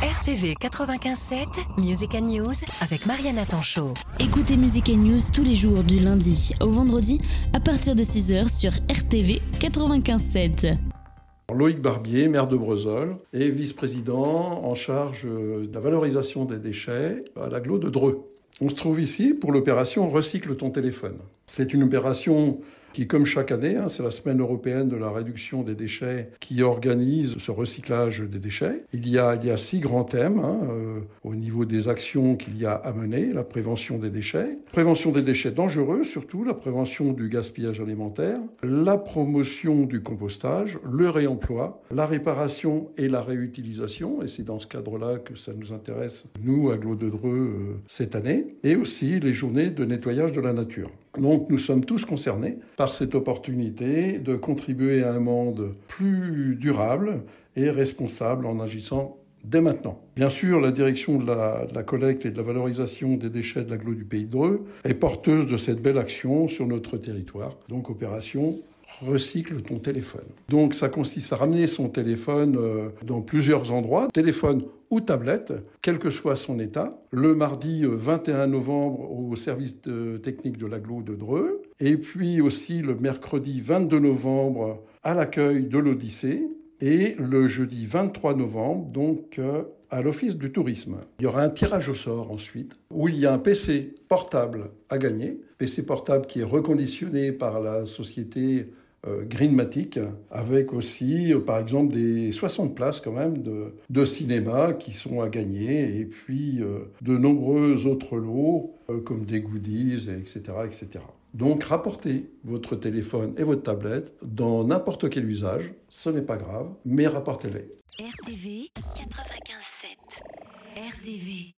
RTV 95.7, Music and News avec Mariana Tanchot. Écoutez Music and News tous les jours du lundi au vendredi à partir de 6h sur RTV 95.7. Loïc Barbier, maire de Brezol, et vice-président en charge de la valorisation des déchets à l'aglo de Dreux. On se trouve ici pour l'opération Recycle ton téléphone. C'est une opération qui, comme chaque année, hein, c'est la semaine européenne de la réduction des déchets qui organise ce recyclage des déchets. Il y a, il y a six grands thèmes hein, euh, au niveau des actions qu'il y a à mener. La prévention des déchets, prévention des déchets dangereux surtout, la prévention du gaspillage alimentaire, la promotion du compostage, le réemploi, la réparation et la réutilisation. Et c'est dans ce cadre-là que ça nous intéresse, nous, à Glo de Dreux, euh, cette année. Et aussi les journées de nettoyage de la nature. Donc nous sommes tous concernés par cette opportunité de contribuer à un monde plus durable et responsable en agissant dès maintenant. Bien sûr, la direction de la, collecte et de la valorisation des déchets de l'agglo du Pays de Dreux est porteuse de cette belle action sur notre territoire. Donc opération recycle ton téléphone. Donc ça consiste à ramener son téléphone euh, dans plusieurs endroits, téléphone ou tablette, quel que soit son état, le mardi 21 euh, novembre au service technique de l'aglo de Dreux, et puis aussi le mercredi 22 novembre à l'accueil de l'Odyssée, et le jeudi 23 novembre, donc euh, à l'Office du tourisme. Il y aura un tirage au sort ensuite, où il y a un PC portable à gagner, PC portable qui est reconditionné par la société Greenmatic, avec aussi, euh, par exemple, des 60 places quand même de, de cinéma qui sont à gagner, et puis euh, de nombreux autres lots, comme des goodies, etc., etc. Donc rapportez votre téléphone et votre tablette dans n'importe quel usage, ce n'est pas grave, mais rapportez-les. RTV 95.7 RTV